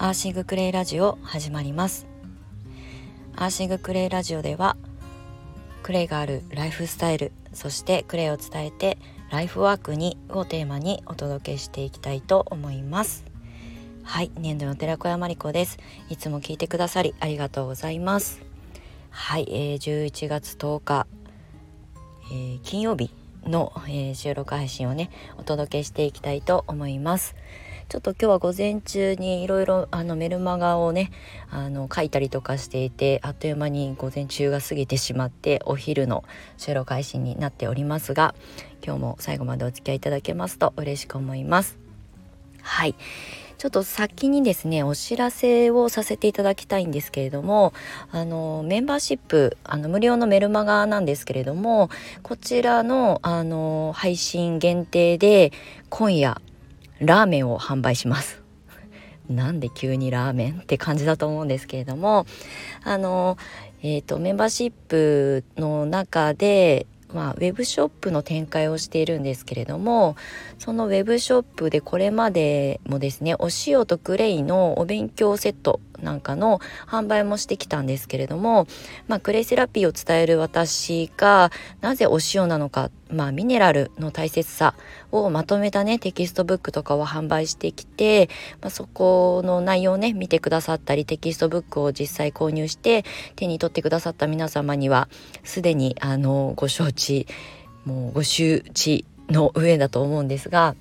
アーシングクレイラジオ始まります。アーシングクレイラジオではクレイがあるライフスタイルそしてクレイを伝えてライフワークにをテーマにお届けしていきたいと思います。はい年度の寺子屋まりこです。いつも聞いてくださりありがとうございます。はい、えー、11月10日、えー、金曜日の、えー、収録配信をねお届けしていきたいと思います。ちょっと今日は午前中にいろいろメルマガをねあの書いたりとかしていてあっという間に午前中が過ぎてしまってお昼の収録配信になっておりますが今日も最後までお付き合いいただけますと嬉しく思います。はい。ちょっと先にですねお知らせをさせていただきたいんですけれどもあのメンバーシップあの無料のメルマガなんですけれどもこちらのあの配信限定で今夜ラーメンを販売します。なんで急にラーメンって感じだと思うんですけれどもあの、えーと、とメンバーシップの中でまあ、ウェブショップの展開をしているんですけれどもそのウェブショップでこれまでもですねお塩とクレイのお勉強セットなんかの販売もしてきたんですけれども、まあ、クレイセラピーを伝える私がなぜお塩なのか、まあ、ミネラルの大切さをまとめたねテキストブックとかを販売してきて、まあ、そこの内容をね見てくださったりテキストブックを実際購入して手に取ってくださった皆様にはすでにあのご承知もうご周知の上だと思うんですが。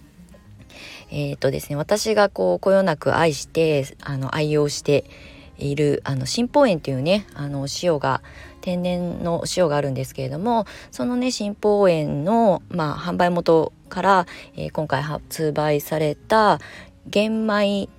えっ、ー、とですね私がこうこよなく愛してあの愛用しているあの新宝園というねあの塩が天然の塩があるんですけれどもそのね新宝園の、まあ、販売元から、えー、今回発売された玄米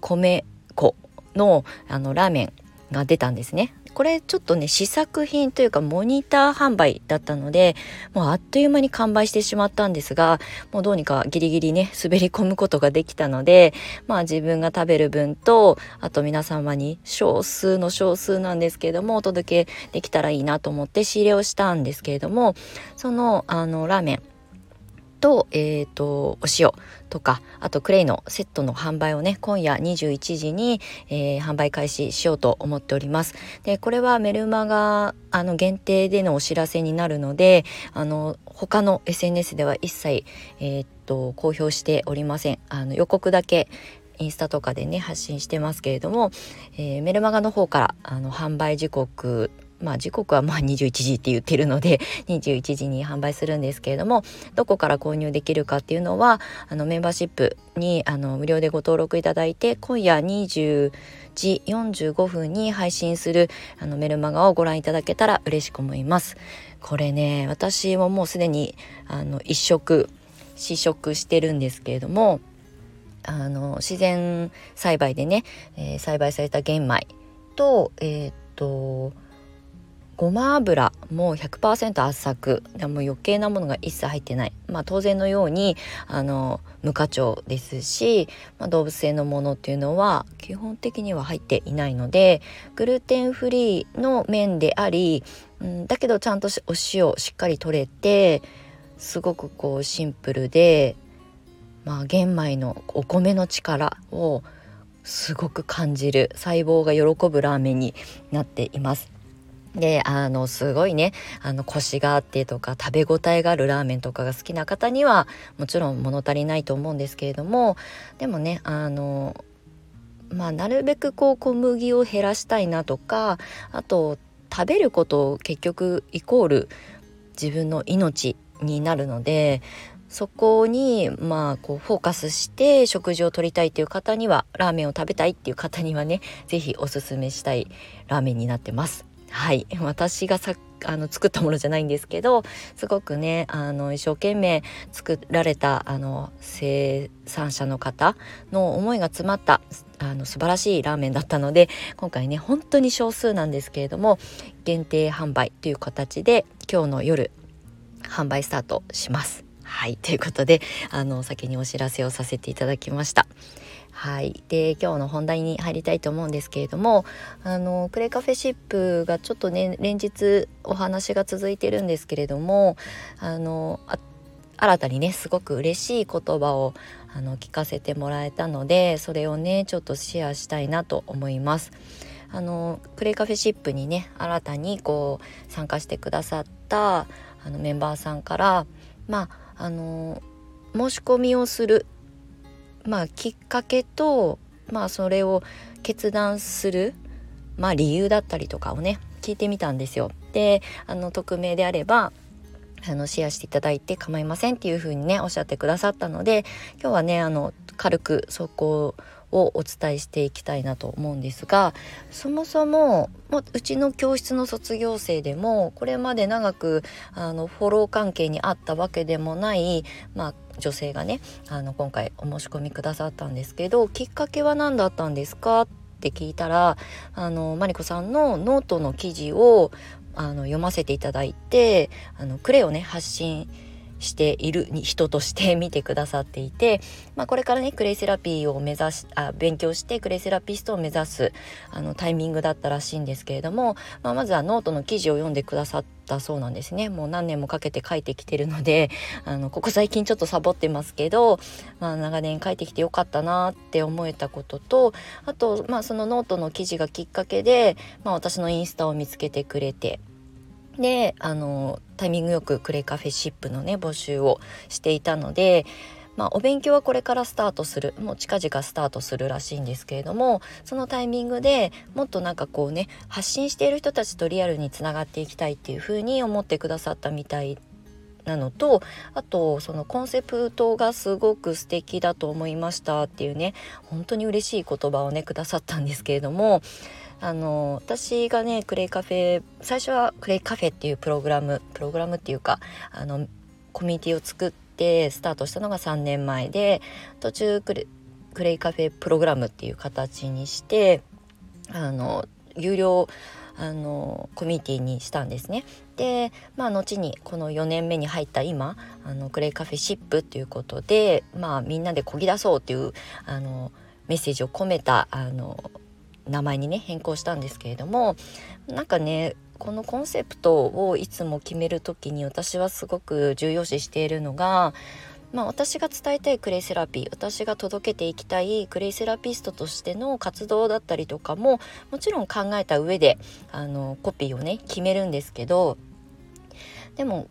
米粉のあのラーメンが出たんですね。これちょっとね試作品というかモニター販売だったのでもうあっという間に完売してしまったんですがもうどうにかギリギリね滑り込むことができたのでまあ自分が食べる分とあと皆様に少数の少数なんですけれどもお届けできたらいいなと思って仕入れをしたんですけれどもそのあのラーメン。と,、えーと、お塩とかあとクレイのセットの販売をね今夜21時に、えー、販売開始しようと思っております。でこれはメルマガあの限定でのお知らせになるのであの他の SNS では一切、えーと、公表しておりません。あの予告だけインスタとかでね発信してますけれども、えー、メルマガの方からあの販売時刻まあ時刻はまあ21時って言ってるので 21時に販売するんですけれどもどこから購入できるかっていうのはあのメンバーシップにあの無料でご登録いただいて今夜20時45分に配信するあのメルマガをご覧いただけたら嬉しく思います。これね私ももうすでにあの一食試食してるんですけれどもあの自然栽培でね、えー、栽培された玄米とえー、っとごま油も100%圧搾でも余計なものが一切入ってない、まあ、当然のようにあの無課長ですし、まあ、動物性のものっていうのは基本的には入っていないのでグルテンフリーの麺であり、うん、だけどちゃんとお塩しっかり取れてすごくこうシンプルで、まあ、玄米のお米の力をすごく感じる細胞が喜ぶラーメンになっています。であのすごいねあのコシがあってとか食べ応えがあるラーメンとかが好きな方にはもちろん物足りないと思うんですけれどもでもねあのまあなるべくこう小麦を減らしたいなとかあと食べることを結局イコール自分の命になるのでそこにまあこうフォーカスして食事をとりたいっていう方にはラーメンを食べたいっていう方にはね是非おすすめしたいラーメンになってます。はい私がさあの作ったものじゃないんですけどすごくねあの一生懸命作られたあの生産者の方の思いが詰まったあの素晴らしいラーメンだったので今回ね本当に少数なんですけれども限定販売という形で今日の夜販売スタートします。はいということであの先にお知らせをさせていただきました。はい、で今日の本題に入りたいと思うんですけれどもあのクレカフェシップがちょっとね連日お話が続いてるんですけれどもあの新たにねすごく嬉しい言葉をあの聞かせてもらえたのでそれをねちょっとシェアしたいなと思います。あのクレカフェシップにね新たにこう参加してくださったあのメンバーさんからまああの申し込みをする、まあ、きっかけと、まあ、それを決断する、まあ、理由だったりとかをね聞いてみたんですよ。であの匿名であればあのシェアしていただいて構いませんっていうふうにねおっしゃってくださったので今日はねあの軽くそこをお伝えしていきたいなと思うんですがそもそももうちの教室の卒業生でもこれまで長くあのフォロー関係にあったわけでもない、まあ、女性がねあの今回お申し込みくださったんですけどきっかけは何だったんですかって聞いたらあのマリコさんのノートの記事をあの読ませていただいてあのクレイをね発信してしている人として見てくださっていて、まあ、これからねクレイセラピーを目指しあ勉強してクレイセラピストを目指すあのタイミングだったらしいんですけれども、まあ、まずはノートの記事を読んでくださったそうなんですねもう何年もかけて書いてきてるので あのここ最近ちょっとサボってますけど、まあ、長年書いてきてよかったなって思えたこととあと、まあ、そのノートの記事がきっかけで、まあ、私のインスタを見つけてくれて。であのタイミングよくクレカフェシップのね募集をしていたのでまあ、お勉強はこれからスタートするもう近々スタートするらしいんですけれどもそのタイミングでもっとなんかこうね発信している人たちとリアルにつながっていきたいっていうふうに思ってくださったみたいなのとあとそのコンセプトがすごく素敵だと思いましたっていうね本当に嬉しい言葉をねくださったんですけれどもあの私がねクレイカフェ最初はクレイカフェっていうプログラムプログラムっていうかあのコミュニティを作ってスタートしたのが3年前で途中クレクレイカフェプログラムっていう形にしてあの有料あのコミュニティにしたんですね。でまあ後にこの4年目に入った今あのクレイカフェシップっていうことでまあみんなでこぎ出そうっていうあのメッセージを込めたあの名前にね変更したんですけれどもなんかねこのコンセプトをいつも決める時に私はすごく重要視しているのが、まあ、私が伝えたいクレイセラピー私が届けていきたいクレイセラピストとしての活動だったりとかももちろん考えた上であのコピーをね決めるんですけどでも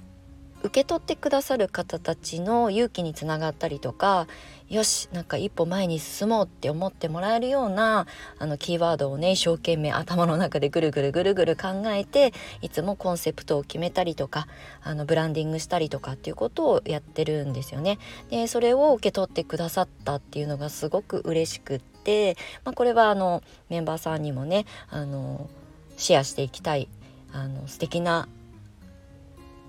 受け取ってくださる方たちの勇気につながったりとかよしなんか一歩前に進もうって思ってもらえるようなあのキーワードをね一生懸命頭の中でぐるぐるぐるぐる考えていつもコンセプトを決めたりとかあのブランディングしたりとかっていうことをやってるんですよね。でそれを受け取ってくださったっていうのがすごく嬉しくって、まあ、これはあのメンバーさんにもねあのシェアしていきたいあの素敵な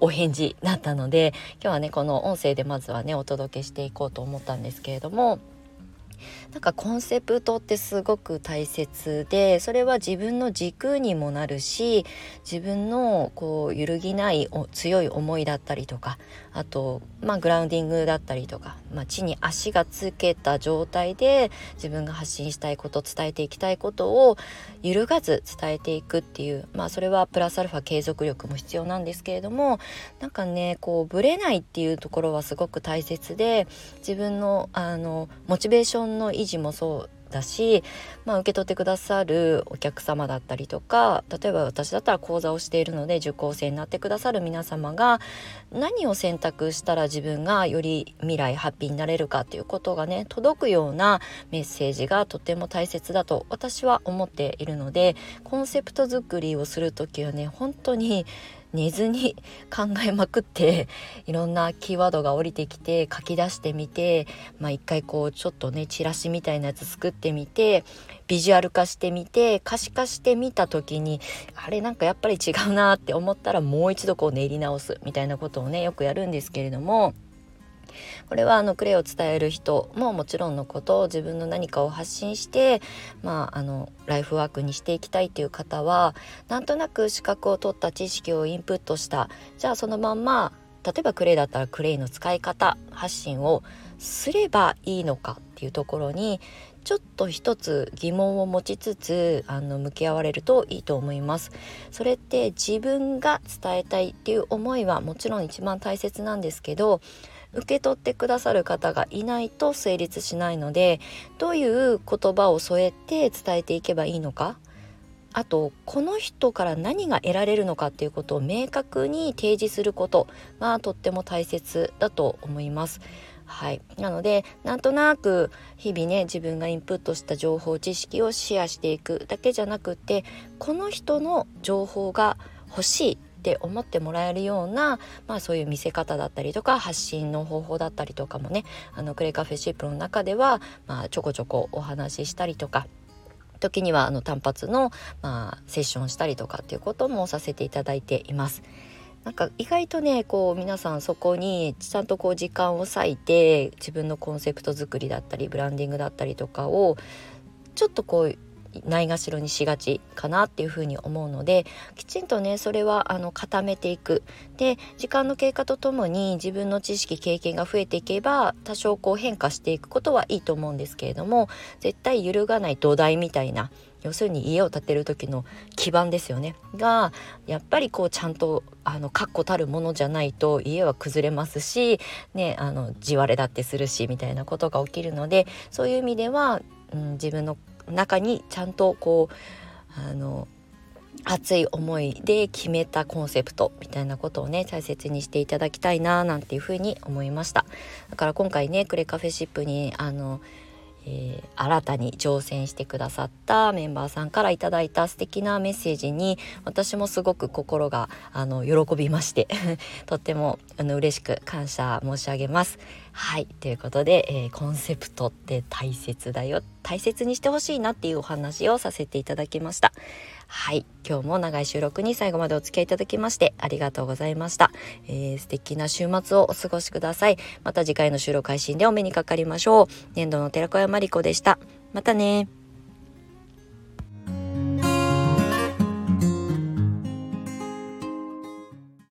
お返事だったので今日はねこの音声でまずはねお届けしていこうと思ったんですけれどもなんかコンセプトってすごく大切でそれは自分の軸にもなるし自分のこう揺るぎない強い思いだったりとかあと、まあ、グラウンディングだったりとか、まあ、地に足がつけた状態で自分が発信したいこと伝えていきたいことを揺るがず伝えていくっていう、まあ、それはプラスアルファ継続力も必要なんですけれどもなんかねこうぶれないっていうところはすごく大切で自分のあのモチベーションの維持もそうだし、まあ、受け取ってくださるお客様だったりとか例えば私だったら講座をしているので受講生になってくださる皆様が何を選択したら自分がより未来ハッピーになれるかっていうことがね届くようなメッセージがとても大切だと私は思っているのでコンセプト作りをする時はね本当に寝ずに考えまくって いろんなキーワードが降りてきて書き出してみてまあ一回こうちょっとねチラシみたいなやつ作ってみてビジュアル化してみて可視化してみた時にあれなんかやっぱり違うなって思ったらもう一度こう練り直すみたいなことをねよくやるんですけれども。これはあのクレイを伝える人ももちろんのことを自分の何かを発信して、まあ、あのライフワークにしていきたいっていう方はなんとなく資格を取った知識をインプットした。じゃあそのまんま例えばクレイだったらクレイの使い方発信をすればいいのかっていうところにちょっと一つ疑問を持ちつつあの向き合われるといいと思います。それって自分が伝えたいっていう思いはもちろん一番大切なんですけど受け取ってくださる方がいないと成立しないのでどういう言葉を添えて伝えていけばいいのか。あとこの人から何が得られるのかっていうことを明確に提示すること。がとっても大切だと思います。はい、なのでなんとなく日々ね自分がインプットした情報知識をシェアしていくだけじゃなくってこの人の情報が欲しい。って思ってもらえるような、まあ、そういう見せ方だったりとか発信の方法だったりとかもねあのクレカフェシップの中では、まあ、ちょこちょこお話ししたりとか時にはあの単発の、まあ、セッションしたりとかっていうこともさせていただいています。なんか意外とねこう皆さんそこにちゃんとこう時間を割いて自分のコンセプト作りだったりブランディングだったりとかをちょっとこうないがしろにしがちかなっていうふうに思うのできちんとねそれはあの固めていく。で時間の経過とともに自分の知識経験が増えていけば多少こう変化していくことはいいと思うんですけれども絶対揺るがない土台みたいな要するに家を建てる時の基盤ですよね。がやっぱりこうちゃんとあの確固たるものじゃないと家は崩れますし、ね、あの地割れだってするしみたいなことが起きるのでそういう意味では、うん、自分の中にちゃんとこうあの熱い思いで決めたコンセプトみたいなことをね大切にしていただきたいななんていうふうに思いましただから今回ねクレカフェシップにあのえー、新たに挑戦してくださったメンバーさんからいただいた素敵なメッセージに私もすごく心があの喜びまして とってもあの嬉しく感謝申し上げます。はいということで、えー、コンセプトって大切だよ大切にしてほしいなっていうお話をさせていただきました。はい今日も長い収録に最後までお付き合いいただきましてありがとうございました、えー、素敵な週末をお過ごしください。また次回の収録配信でお目にかかりましょう。年度の寺子屋まりこでした。またね